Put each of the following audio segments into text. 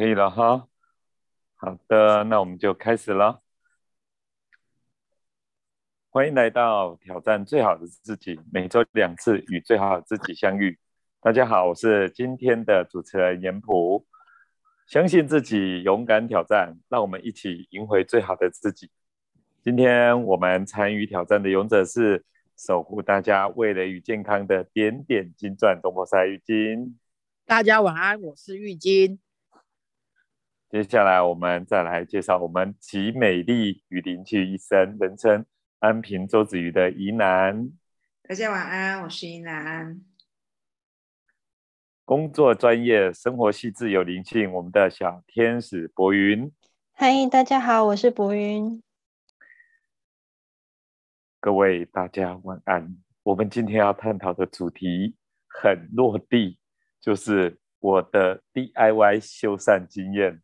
可以了哈。好的，那我们就开始了。欢迎来到挑战最好的自己，每周两次与最好的自己相遇。大家好，我是今天的主持人严普。相信自己，勇敢挑战，让我们一起赢回最好的自己。今天我们参与挑战的勇者是守护大家味蕾与健康的点点金钻东坡赛玉金。大家晚安，我是玉金。接下来我们再来介绍我们集美丽与灵气于一身，人称安平周子瑜的宜南。大家晚安，我是宜南。工作专业，生活细致有灵性，我们的小天使博云。嗨，大家好，我是博云。各位大家晚安。我们今天要探讨的主题很落地，就是我的 DIY 修缮经验。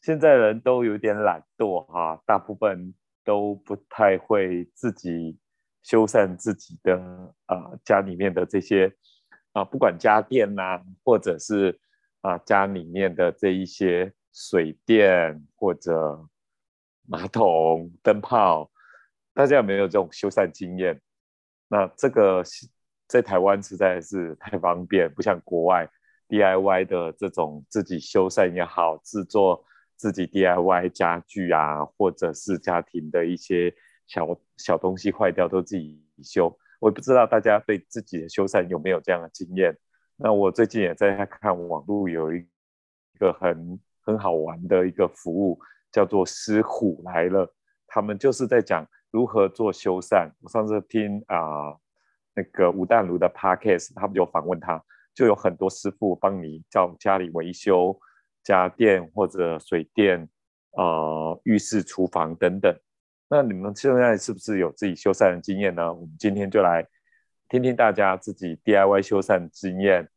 现在人都有点懒惰哈，大部分都不太会自己修缮自己的啊家里面的这些啊，不管家电呐，或者是啊家里面的这一些水电或者马桶、灯泡，大家有没有这种修缮经验？那这个在台湾实在是太方便，不像国外 DIY 的这种自己修缮也好，制作。自己 DIY 家具啊，或者是家庭的一些小小东西坏掉都自己修。我也不知道大家对自己的修缮有没有这样的经验。那我最近也在看网络，有一个很很好玩的一个服务，叫做“师虎来了”。他们就是在讲如何做修缮。我上次听啊那个吴淡如的 Podcast，他们就访问他，就有很多师傅帮你叫家里维修。家电或者水电，呃，浴室、厨房等等，那你们现在是不是有自己修缮的经验呢？我们今天就来听听大家自己 DIY 修缮经验。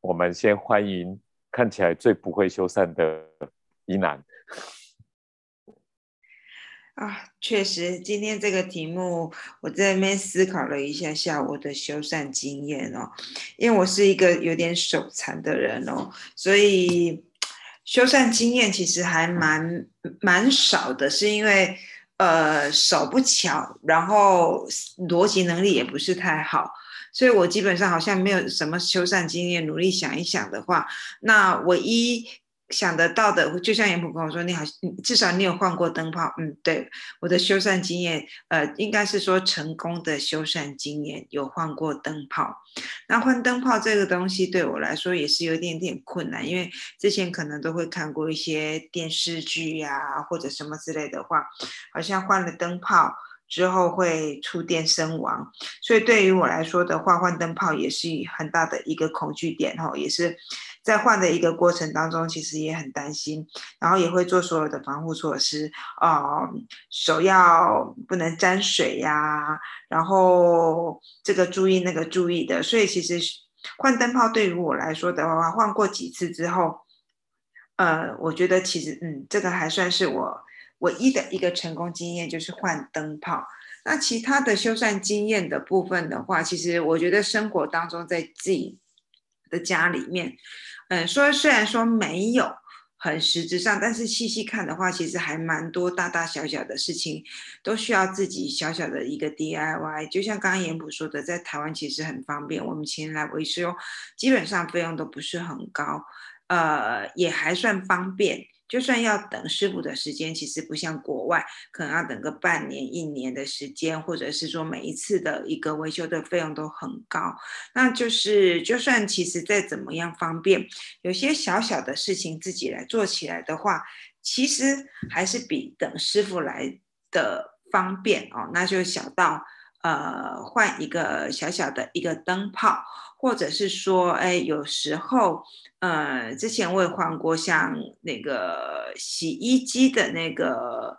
我们先欢迎看起来最不会修缮的一男。啊，确实，今天这个题目我在那边思考了一下下我的修缮经验哦，因为我是一个有点手残的人哦，所以。修缮经验其实还蛮蛮少的，是因为呃手不巧，然后逻辑能力也不是太好，所以我基本上好像没有什么修缮经验。努力想一想的话，那唯一。想得到的，就像严普跟我说，你好，至少你有换过灯泡。嗯，对，我的修缮经验，呃，应该是说成功的修缮经验，有换过灯泡。那换灯泡这个东西对我来说也是有点点困难，因为之前可能都会看过一些电视剧呀，或者什么之类的话，好像换了灯泡之后会触电身亡，所以对于我来说的话，换灯泡也是很大的一个恐惧点哈，也是。在换的一个过程当中，其实也很担心，然后也会做所有的防护措施啊，手要不能沾水呀，然后这个注意那个注意的。所以其实换灯泡对于我来说的话，换过几次之后，呃，我觉得其实嗯，这个还算是我唯一的一个成功经验，就是换灯泡。那其他的修缮经验的部分的话，其实我觉得生活当中在自己的家里面。嗯，说虽然说没有很实质上，但是细细看的话，其实还蛮多大大小小的事情都需要自己小小的一个 DIY。就像刚刚严普说的，在台湾其实很方便，我们前来维修，基本上费用都不是很高，呃，也还算方便。就算要等师傅的时间，其实不像国外，可能要等个半年、一年的时间，或者是说每一次的一个维修的费用都很高。那就是，就算其实再怎么样方便，有些小小的事情自己来做起来的话，其实还是比等师傅来的方便哦。那就小到呃换一个小小的一个灯泡。或者是说，哎，有时候，呃，之前我也换过像那个洗衣机的那个，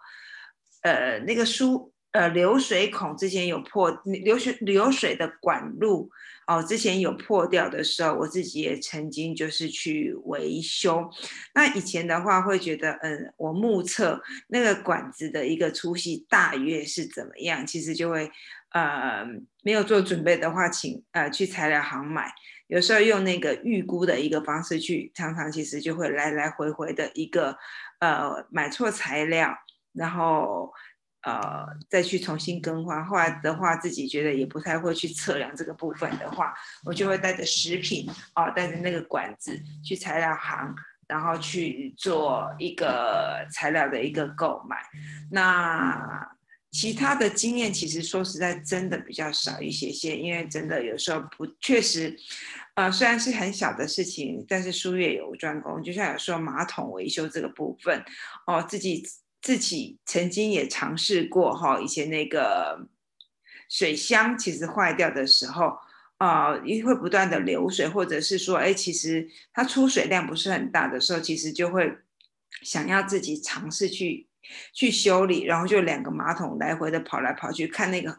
呃，那个输呃流水孔之前有破，流水流水的管路哦，之前有破掉的时候，我自己也曾经就是去维修。那以前的话会觉得，嗯，我目测那个管子的一个粗细大约是怎么样，其实就会。呃，没有做准备的话，请呃去材料行买。有时候用那个预估的一个方式去，常常其实就会来来回回的一个呃买错材料，然后。呃，再去重新更换。后来的话，自己觉得也不太会去测量这个部分的话，我就会带着食品啊，带着那个管子去材料行，然后去做一个材料的一个购买。那其他的经验，其实说实在，真的比较少一些些，因为真的有时候不确实，呃，虽然是很小的事情，但是术业有专攻。就像有时候马桶维修这个部分，哦，自己。自己曾经也尝试过哈，以前那个水箱其实坏掉的时候啊，因会不断的流水，或者是说，哎，其实它出水量不是很大的时候，其实就会想要自己尝试去去修理，然后就两个马桶来回的跑来跑去，看那个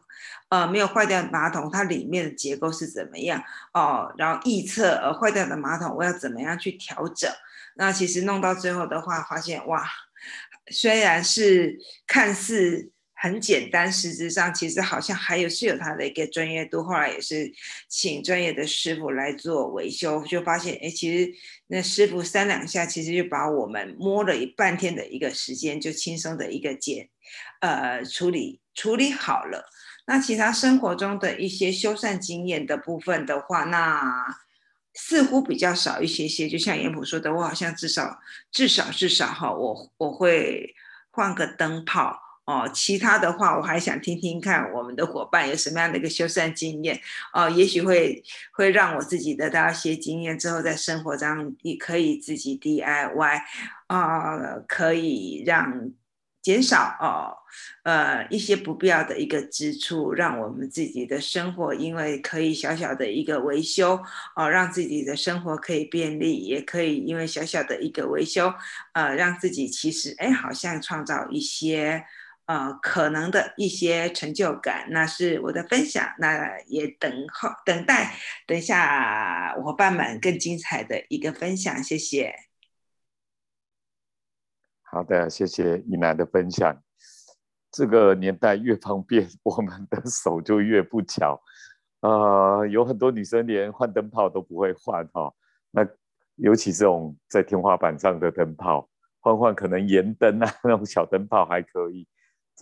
呃没有坏掉的马桶它里面的结构是怎么样哦，然后预测呃坏掉的马桶我要怎么样去调整，那其实弄到最后的话，发现哇。虽然是看似很简单，实质上其实好像还有是有它的一个专业度。后来也是请专业的师傅来做维修，就发现，哎，其实那师傅三两下，其实就把我们摸了一半天的一个时间，就轻松的一个解，呃，处理处理好了。那其他生活中的一些修缮经验的部分的话，那。似乎比较少一些些，就像严普说的，我好像至少至少至少哈，我我会换个灯泡哦。其他的话，我还想听听看我们的伙伴有什么样的一个修缮经验哦，也许会会让我自己得到一些经验，之后在生活中也可以自己 DIY 啊，可以让。减少哦，呃一些不必要的一个支出，让我们自己的生活因为可以小小的一个维修哦，让自己的生活可以便利，也可以因为小小的一个维修，呃，让自己其实哎好像创造一些呃可能的一些成就感。那是我的分享，那也等候等待等一下伙伴们更精彩的一个分享，谢谢。好的，谢谢一楠的分享。这个年代越方便，我们的手就越不巧。呃，有很多女生连换灯泡都不会换哈。那尤其这种在天花板上的灯泡，换换可能盐灯啊那种小灯泡还可以。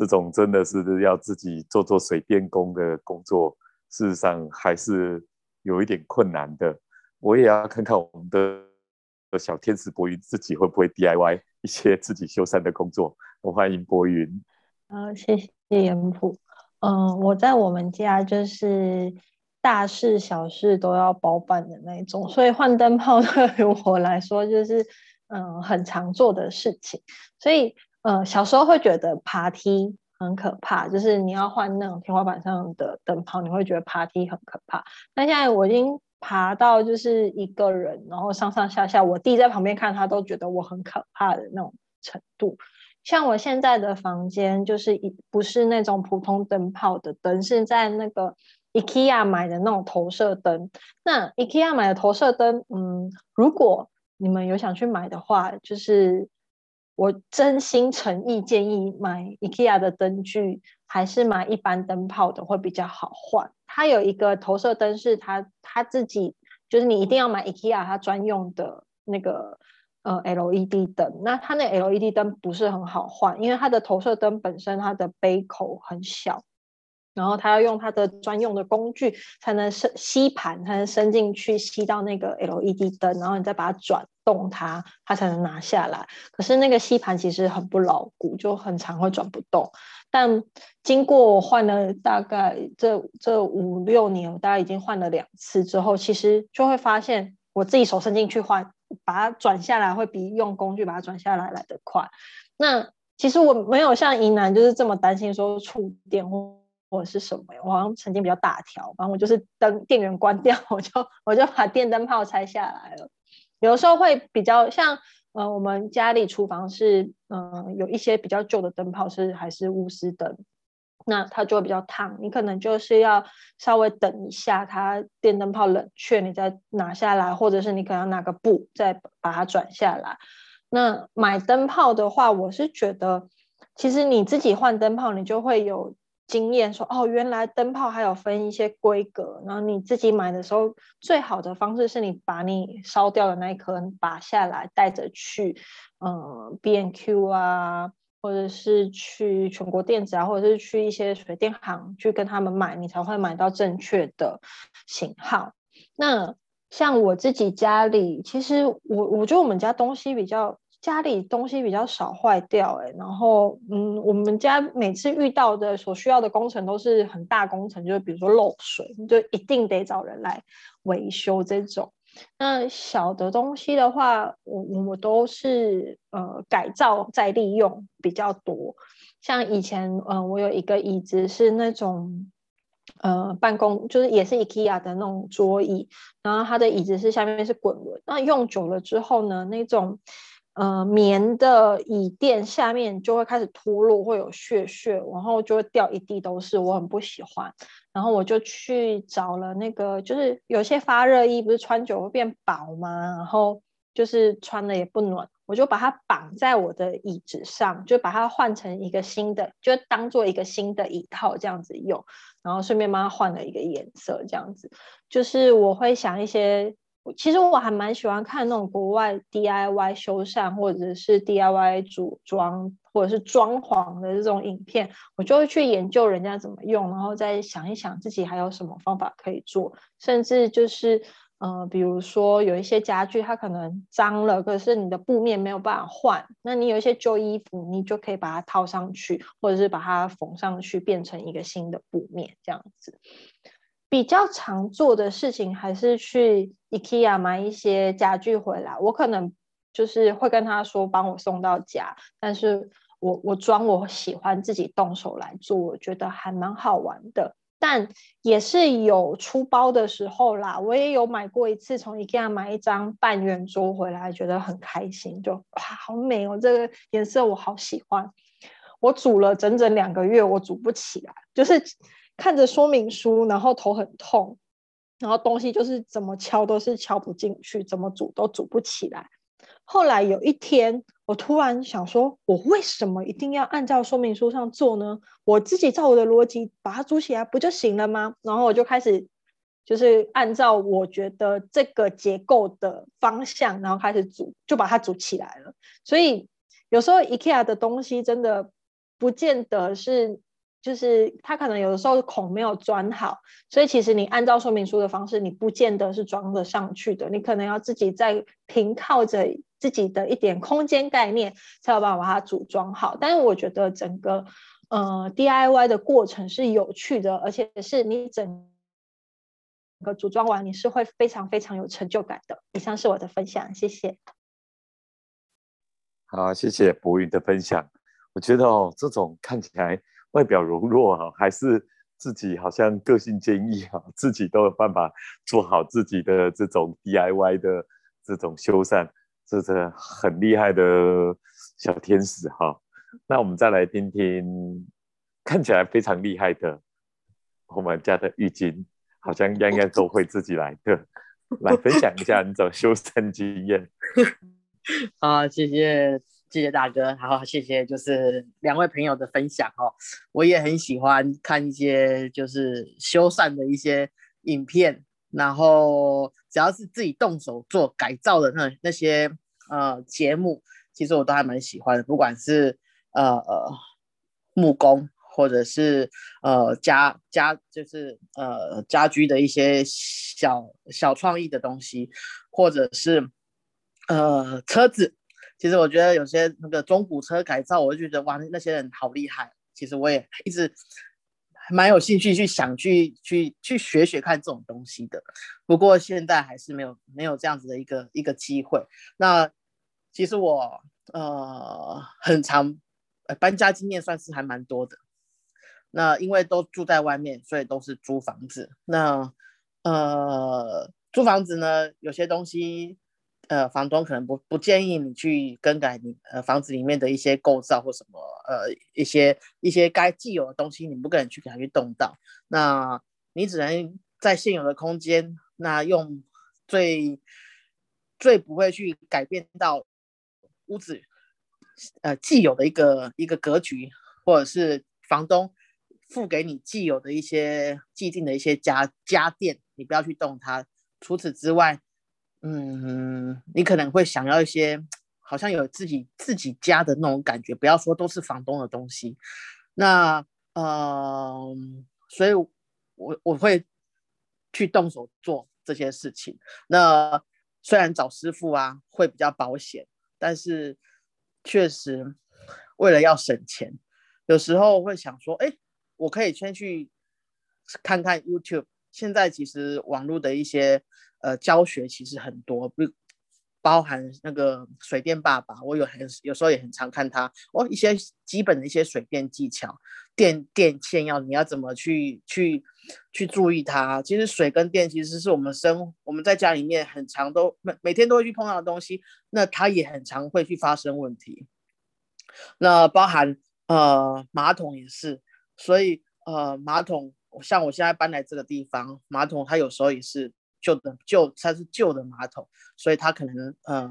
这种真的是要自己做做水电工的工作，事实上还是有一点困难的。我也要看看我们的小天使博云自己会不会 DIY。一些自己修缮的工作，我欢迎博云。好，谢谢严普。嗯，我在我们家就是大事小事都要包办的那种，所以换灯泡 对于我来说就是嗯很常做的事情。所以呃小时候会觉得爬梯很可怕，就是你要换那种天花板上的灯泡，你会觉得爬梯很可怕。那现在我已经。爬到就是一个人，然后上上下下，我弟在旁边看，他都觉得我很可怕的那种程度。像我现在的房间，就是一不是那种普通灯泡的灯，是在那个 IKEA 买的那种投射灯。那 IKEA 买的投射灯，嗯，如果你们有想去买的话，就是我真心诚意建议买 IKEA 的灯具，还是买一般灯泡的会比较好换。它有一个投射灯，是它它自己就是你一定要买 IKEA 它专用的那个呃 LED 灯。那它那 LED 灯不是很好换，因为它的投射灯本身它的杯口很小，然后它要用它的专用的工具才能伸吸盘才能伸进去吸到那个 LED 灯，然后你再把它转动它，它才能拿下来。可是那个吸盘其实很不牢固，就很长会转不动。但经过我换了大概这这五六年，我大概已经换了两次之后，其实就会发现我自己手伸进去换，把它转下来会比用工具把它转下来来得快。那其实我没有像宜南就是这么担心说触电或或者是什么，我好像曾经比较大条，反正我就是灯电源关掉，我就我就把电灯泡拆下来了。有时候会比较像。呃，我们家里厨房是，嗯，有一些比较旧的灯泡是还是钨丝灯，那它就会比较烫，你可能就是要稍微等一下，它电灯泡冷却，你再拿下来，或者是你可能要拿个布再把它转下来。那买灯泡的话，我是觉得，其实你自己换灯泡，你就会有经验，说哦，原来灯泡还有分一些规格，然后你自己买的时候，最好的方式是你把你烧掉的那一颗拔下来，带着去，嗯，B N Q 啊，或者是去全国电子啊，或者是去一些水电行去跟他们买，你才会买到正确的型号。那像我自己家里，其实我我觉得我们家东西比较。家里东西比较少坏掉，哎，然后嗯，我们家每次遇到的所需要的工程都是很大工程，就是比如说漏水，就一定得找人来维修这种。那小的东西的话，我我都是呃改造再利用比较多。像以前嗯，我有一个椅子是那种呃办公，就是也是 IKEA 的那种桌椅，然后它的椅子是下面是滚轮，那用久了之后呢，那种。呃，棉的椅垫下面就会开始脱落，会有屑屑，然后就会掉一地都是，我很不喜欢。然后我就去找了那个，就是有些发热衣不是穿久会变薄吗？然后就是穿了也不暖，我就把它绑在我的椅子上，就把它换成一个新的，就当做一个新的椅套这样子用，然后顺便帮它换了一个颜色，这样子。就是我会想一些。其实我还蛮喜欢看那种国外 DIY 修缮或者是 DIY 组装或者是装潢的这种影片，我就会去研究人家怎么用，然后再想一想自己还有什么方法可以做。甚至就是，呃，比如说有一些家具它可能脏了，可是你的布面没有办法换，那你有一些旧衣服，你就可以把它套上去，或者是把它缝上去，变成一个新的布面这样子。比较常做的事情还是去 IKEA 买一些家具回来。我可能就是会跟他说帮我送到家，但是我我装我喜欢自己动手来做，我觉得还蛮好玩的。但也是有出包的时候啦。我也有买过一次，从 IKEA 买一张半圆桌回来，觉得很开心，就哇好美哦，这个颜色我好喜欢。我煮了整整两个月，我煮不起来，就是。看着说明书，然后头很痛，然后东西就是怎么敲都是敲不进去，怎么煮都煮不起来。后来有一天，我突然想说，我为什么一定要按照说明书上做呢？我自己照我的逻辑把它煮起来不就行了吗？然后我就开始就是按照我觉得这个结构的方向，然后开始煮，就把它煮起来了。所以有时候 IKEA 的东西真的不见得是。就是它可能有的时候孔没有钻好，所以其实你按照说明书的方式，你不见得是装得上去的。你可能要自己在凭靠着自己的一点空间概念，才有办法把它组装好。但是我觉得整个呃 DIY 的过程是有趣的，而且是你整个组装完，你是会非常非常有成就感的。以上是我的分享，谢谢。好，谢谢博宇的分享。我觉得哦，这种看起来。外表柔弱哈，还是自己好像个性坚毅哈，自己都有办法做好自己的这种 DIY 的这种修缮，这是很厉害的小天使哈。那我们再来听听看起来非常厉害的我们家的浴巾，好像应该都会自己来的，来分享一下你种修缮经验。好，谢谢。谢谢大哥，好，谢谢就是两位朋友的分享哦。我也很喜欢看一些就是修缮的一些影片，然后只要是自己动手做改造的那那些呃节目，其实我都还蛮喜欢的。不管是呃呃木工，或者是呃家家就是呃家居的一些小小创意的东西，或者是呃车子。其实我觉得有些那个中古车改造，我就觉得哇，那些人好厉害。其实我也一直蛮有兴趣去想去去去学学看这种东西的。不过现在还是没有没有这样子的一个一个机会。那其实我呃很长搬家经验算是还蛮多的。那因为都住在外面，所以都是租房子。那呃租房子呢，有些东西。呃，房东可能不不建议你去更改你呃房子里面的一些构造或什么呃一些一些该既有的东西，你不可能去给他去动到。那你只能在现有的空间，那用最最不会去改变到屋子呃既有的一个一个格局，或者是房东付给你既有的一些既定的一些家家电，你不要去动它。除此之外，嗯，你可能会想要一些好像有自己自己家的那种感觉，不要说都是房东的东西。那呃，所以我我会去动手做这些事情。那虽然找师傅啊会比较保险，但是确实为了要省钱，有时候会想说，哎，我可以先去看看 YouTube。现在其实网络的一些呃教学其实很多，不包含那个水电爸爸，我有很有时候也很常看他哦一些基本的一些水电技巧，电电线要你要怎么去去去注意它。其实水跟电其实是我们生我们在家里面很常都每每天都会去碰到的东西，那它也很常会去发生问题。那包含呃马桶也是，所以呃马桶。像我现在搬来这个地方，马桶它有时候也是旧的，旧它是旧的马桶，所以它可能呃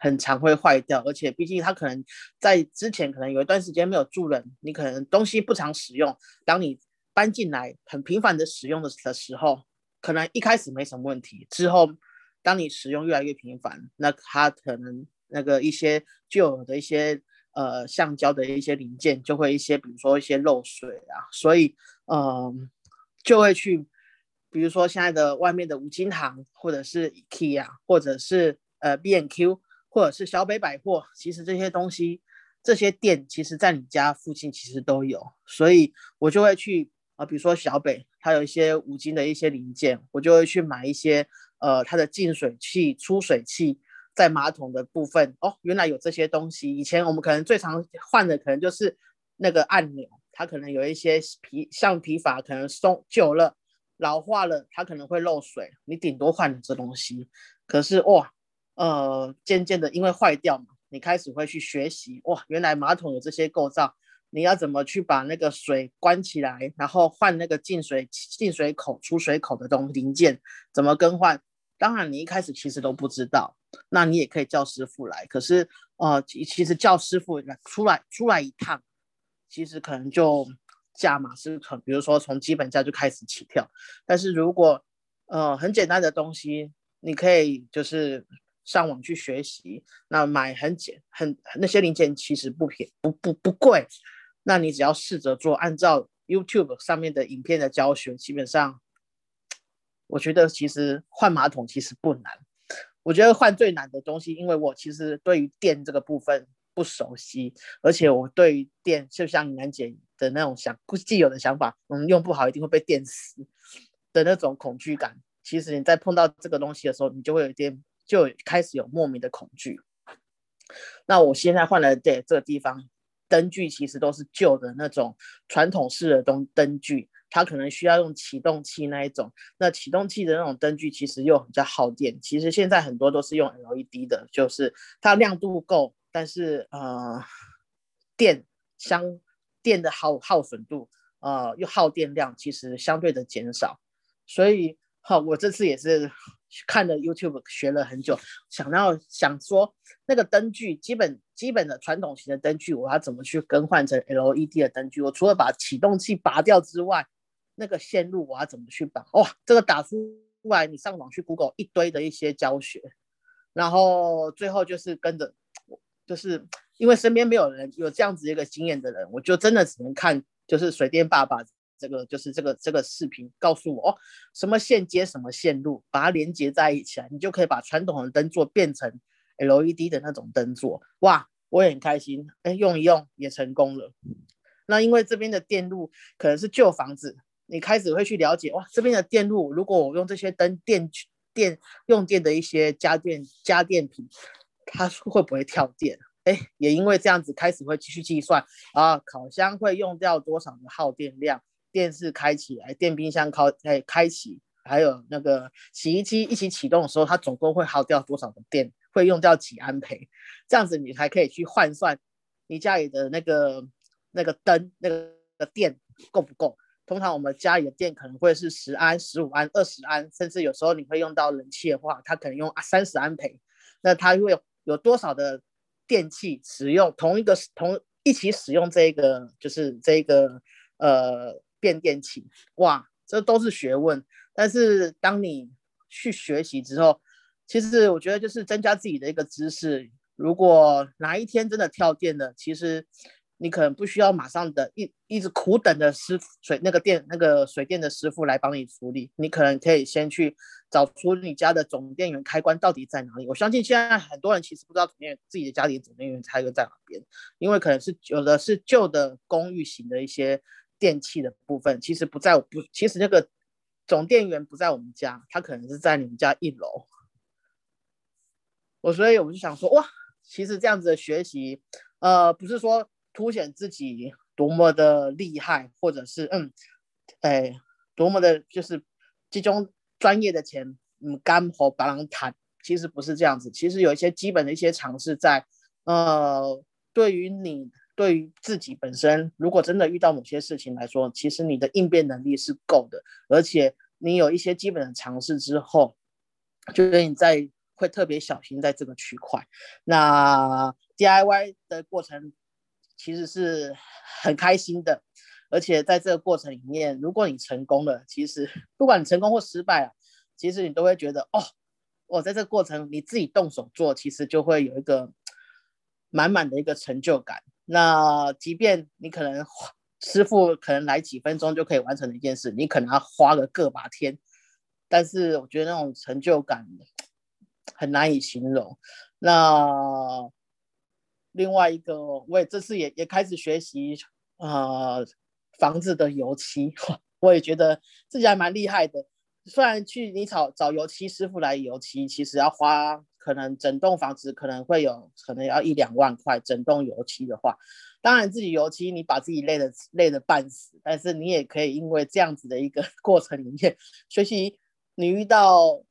很常会坏掉，而且毕竟它可能在之前可能有一段时间没有住人，你可能东西不常使用，当你搬进来很频繁的使用的的时候，可能一开始没什么问题，之后当你使用越来越频繁，那它可能那个一些旧的一些。呃，橡胶的一些零件就会一些，比如说一些漏水啊，所以嗯，就会去，比如说现在的外面的五金行，或者是 IKEA，或者是呃 B N Q，或者是小北百货，其实这些东西，这些店其实在你家附近其实都有，所以我就会去啊，比如说小北，它有一些五金的一些零件，我就会去买一些呃它的净水器、出水器。在马桶的部分哦，原来有这些东西。以前我们可能最常换的可能就是那个按钮，它可能有一些皮橡皮法可能松旧了、老化了，它可能会漏水。你顶多换这东西。可是哇，呃，渐渐的因为坏掉嘛，你开始会去学习哇，原来马桶有这些构造，你要怎么去把那个水关起来，然后换那个进水进水口、出水口的东零件怎么更换？当然，你一开始其实都不知道。那你也可以叫师傅来，可是呃，其实叫师傅来出来出来一趟，其实可能就价码是从，比如说从基本价就开始起跳。但是如果呃很简单的东西，你可以就是上网去学习，那买很简很那些零件其实不便不不不贵，那你只要试着做，按照 YouTube 上面的影片的教学，基本上我觉得其实换马桶其实不难。我觉得换最难的东西，因为我其实对于电这个部分不熟悉，而且我对于电就像楠姐的那种想既有的想法，嗯，用不好一定会被电死的那种恐惧感。其实你在碰到这个东西的时候，你就会有点就开始有莫名的恐惧。那我现在换了这这个地方，灯具其实都是旧的那种传统式的灯灯具。它可能需要用启动器那一种，那启动器的那种灯具其实又比较耗电。其实现在很多都是用 LED 的，就是它亮度够，但是呃电相电的耗耗损度呃又耗电量其实相对的减少。所以好，我这次也是看了 YouTube 学了很久，想要想说那个灯具基本基本的传统型的灯具，我要怎么去更换成 LED 的灯具？我除了把启动器拔掉之外，那个线路我要怎么去绑？哇，这个打出来，你上网去 Google 一堆的一些教学，然后最后就是跟着，就是因为身边没有人有这样子一个经验的人，我就真的只能看就是水电爸爸这个就是这个这个视频告诉我哦，什么线接什么线路，把它连接在一起，你就可以把传统的灯座变成 LED 的那种灯座。哇，我也很开心，哎，用一用也成功了。那因为这边的电路可能是旧房子。你开始会去了解哇，这边的电路，如果我用这些灯电电用电的一些家电家电品，它会不会跳电？哎，也因为这样子开始会继续计算啊，烤箱会用掉多少的耗电量？电视开起来，电冰箱开哎开启，还有那个洗衣机一起启动的时候，它总共会耗掉多少的电？会用掉几安培？这样子你才可以去换算你家里的那个那个灯那个电够不够？通常我们家里的电可能会是十安、十五安、二十安，甚至有时候你会用到冷气的话，它可能用三十安培。那它会有多少的电器使用同一个同一起使用这个就是这个呃变电器，哇，这都是学问。但是当你去学习之后，其实我觉得就是增加自己的一个知识。如果哪一天真的跳电了，其实你可能不需要马上的一一直苦等的师傅水那个电那个水电的师傅来帮你处理，你可能可以先去找出你家的总电源开关到底在哪里。我相信现在很多人其实不知道总电源自己的家里总电源开关在哪边，因为可能是有的是旧的公寓型的一些电器的部分，其实不在不其实那个总电源不在我们家，它可能是在你们家一楼。我所以我就想说哇。其实这样子的学习，呃，不是说凸显自己多么的厉害，或者是嗯，哎，多么的，就是集中专业的钱，嗯，干活白狼谈，其实不是这样子。其实有一些基本的一些尝试在，呃，对于你，对于自己本身，如果真的遇到某些事情来说，其实你的应变能力是够的，而且你有一些基本的尝试之后，就跟你在。会特别小心在这个区块。那 DIY 的过程其实是很开心的，而且在这个过程里面，如果你成功了，其实不管你成功或失败啊，其实你都会觉得哦，我在这个过程你自己动手做，其实就会有一个满满的一个成就感。那即便你可能师傅可能来几分钟就可以完成的一件事，你可能要花个个把天，但是我觉得那种成就感。很难以形容。那另外一个，我也这次也也开始学习呃房子的油漆，我也觉得自己还蛮厉害的。虽然去你找找油漆师傅来油漆，其实要花可能整栋房子可能会有可能要一两万块，整栋油漆的话，当然自己油漆你把自己累的累的半死，但是你也可以因为这样子的一个 过程里面学习，你遇到。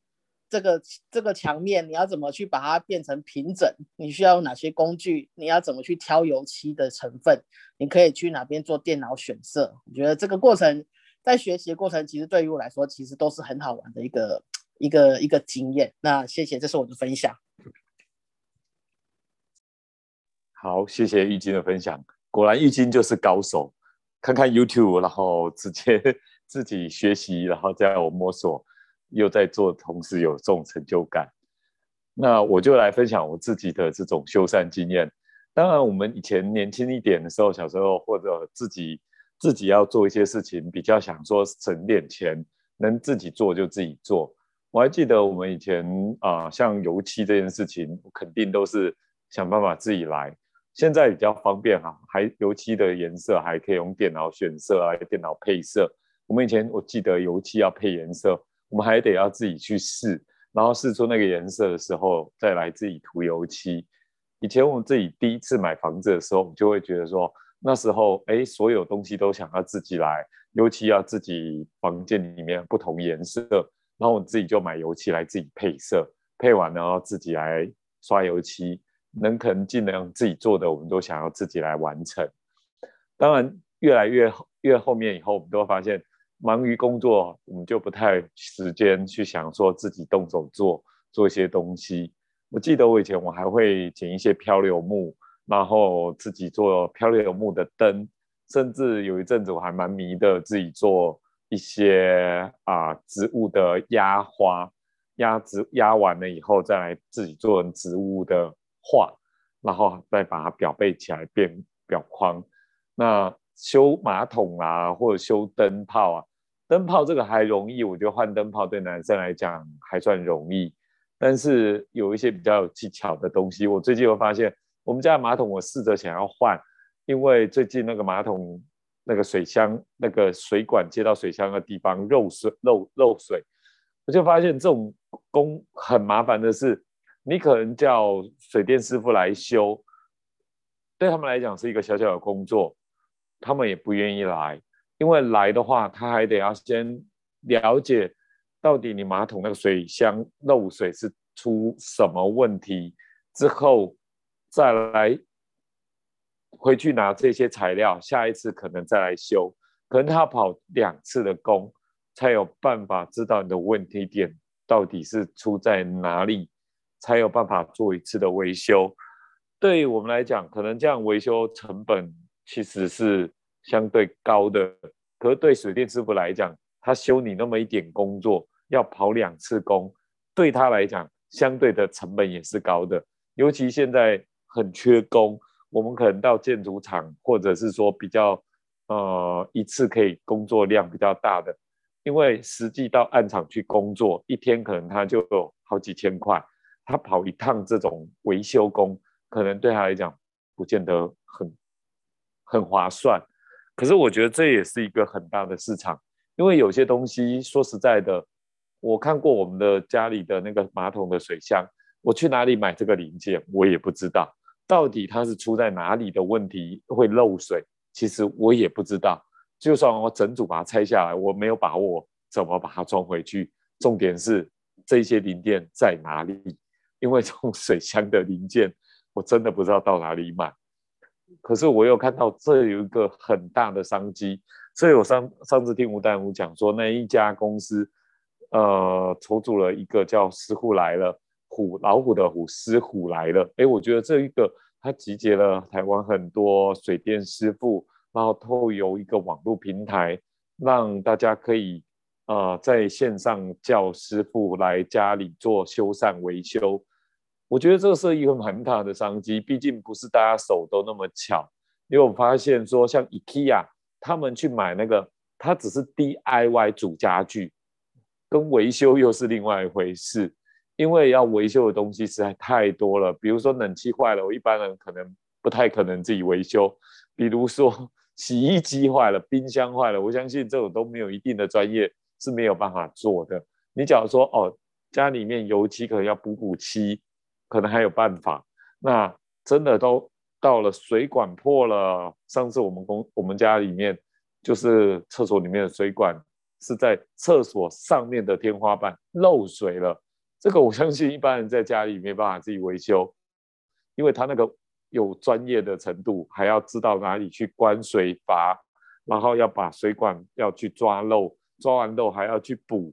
这个这个墙面你要怎么去把它变成平整？你需要用哪些工具？你要怎么去挑油漆的成分？你可以去哪边做电脑选色？我觉得这个过程在学习的过程，其实对于我来说，其实都是很好玩的一个一个一个经验。那谢谢，这是我的分享。好，谢谢玉金的分享。果然玉金就是高手，看看 YouTube，然后直接 自己学习，然后再我摸索。又在做，同时有这种成就感。那我就来分享我自己的这种修缮经验。当然，我们以前年轻一点的时候，小时候或者自己自己要做一些事情，比较想说省点钱，能自己做就自己做。我还记得我们以前啊，像油漆这件事情，肯定都是想办法自己来。现在比较方便哈，还油漆的颜色还可以用电脑选色啊，电脑配色。我们以前我记得油漆要配颜色。我们还得要自己去试，然后试出那个颜色的时候，再来自己涂油漆。以前我们自己第一次买房子的时候，就会觉得说，那时候哎，所有东西都想要自己来，尤其要自己房间里面不同颜色，然后我自己就买油漆来自己配色，配完然后自己来刷油漆，能可能尽量自己做的，我们都想要自己来完成。当然，越来越越后面以后，我们都会发现。忙于工作，我们就不太时间去想说自己动手做做一些东西。我记得我以前我还会捡一些漂流木，然后自己做漂流木的灯，甚至有一阵子我还蛮迷的，自己做一些啊植物的压花，压植压完了以后再来自己做植物的画，然后再把它裱背起来变裱框。那修马桶啊，或者修灯泡啊。灯泡这个还容易，我觉得换灯泡对男生来讲还算容易，但是有一些比较有技巧的东西，我最近又发现，我们家的马桶我试着想要换，因为最近那个马桶那个水箱那个水管接到水箱的地方漏水漏漏水，我就发现这种工很麻烦的是，你可能叫水电师傅来修，对他们来讲是一个小小的工作，他们也不愿意来。因为来的话，他还得要先了解到底你马桶那个水箱漏水是出什么问题，之后再来回去拿这些材料，下一次可能再来修，可能他跑两次的工，才有办法知道你的问题点到底是出在哪里，才有办法做一次的维修。对于我们来讲，可能这样维修成本其实是。相对高的，可是对水电师傅来讲，他修你那么一点工作，要跑两次工，对他来讲，相对的成本也是高的。尤其现在很缺工，我们可能到建筑厂，或者是说比较呃一次可以工作量比较大的，因为实际到暗场去工作，一天可能他就有好几千块，他跑一趟这种维修工，可能对他来讲不见得很很划算。可是我觉得这也是一个很大的市场，因为有些东西说实在的，我看过我们的家里的那个马桶的水箱。我去哪里买这个零件，我也不知道，到底它是出在哪里的问题会漏水，其实我也不知道。就算我整组把它拆下来，我没有把握怎么把它装回去。重点是这些零件在哪里？因为这种水箱的零件，我真的不知道到哪里买。可是我又看到这有一个很大的商机，所以我上上次听吴大夫讲说，那一家公司，呃，筹组了一个叫师傅来了。虎老虎的虎狮虎来了，哎，我觉得这一个它集结了台湾很多水电师傅，然后透由一个网络平台，让大家可以呃在线上叫师傅来家里做修缮维修。我觉得这个是一个蛮大的商机，毕竟不是大家手都那么巧。因为我发现说，像 IKEA 他们去买那个，它只是 DIY 主家具，跟维修又是另外一回事。因为要维修的东西实在太多了，比如说冷气坏了，我一般人可能不太可能自己维修；比如说 洗衣机坏了、冰箱坏了，我相信这种都没有一定的专业是没有办法做的。你假如说哦，家里面油漆可能要补补漆，可能还有办法。那真的都到了水管破了，上次我们公我们家里面就是厕所里面的水管是在厕所上面的天花板漏水了。这个我相信一般人在家里没办法自己维修，因为他那个有专业的程度，还要知道哪里去关水阀，然后要把水管要去抓漏，抓完漏还要去补，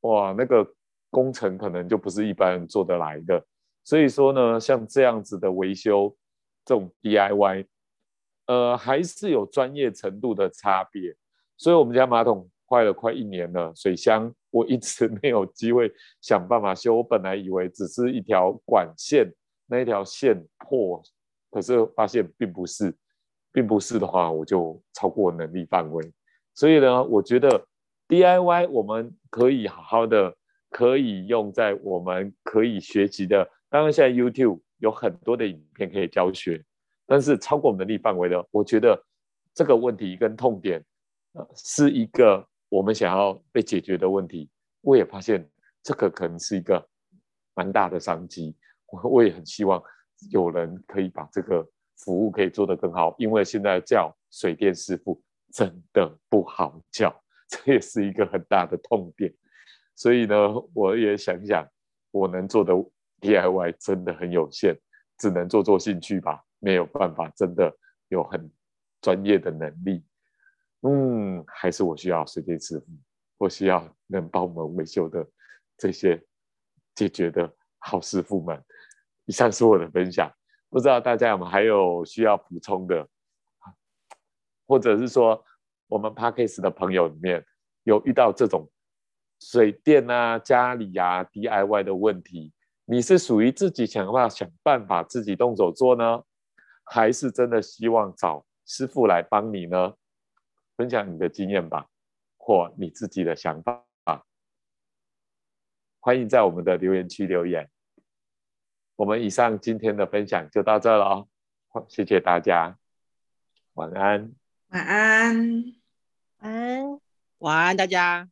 哇，那个工程可能就不是一般人做得来的。所以说呢，像这样子的维修，这种 DIY，呃，还是有专业程度的差别。所以我们家马桶坏了快一年了，水箱。我一直没有机会想办法修。我本来以为只是一条管线，那一条线破，可是发现并不是，并不是的话，我就超过能力范围。所以呢，我觉得 DIY 我们可以好好的，可以用在我们可以学习的。当然，现在 YouTube 有很多的影片可以教学，但是超过我们能力范围的，我觉得这个问题跟痛点，呃，是一个。我们想要被解决的问题，我也发现这个可能是一个蛮大的商机。我我也很希望有人可以把这个服务可以做得更好，因为现在叫水电师傅真的不好叫，这也是一个很大的痛点。所以呢，我也想想，我能做的 DIY 真的很有限，只能做做兴趣吧，没有办法真的有很专业的能力。嗯，还是我需要水电师傅，我需要能帮我们维修的这些解决的好师傅们。以上是我的分享，不知道大家有没有还有需要补充的，或者是说我们 Parkes 的朋友里面有遇到这种水电啊、家里啊 DIY 的问题，你是属于自己想办法想办法自己动手做呢，还是真的希望找师傅来帮你呢？分享你的经验吧，或你自己的想法啊，欢迎在我们的留言区留言。我们以上今天的分享就到这了哦，谢谢大家，晚安，晚安，晚安，晚安，大家。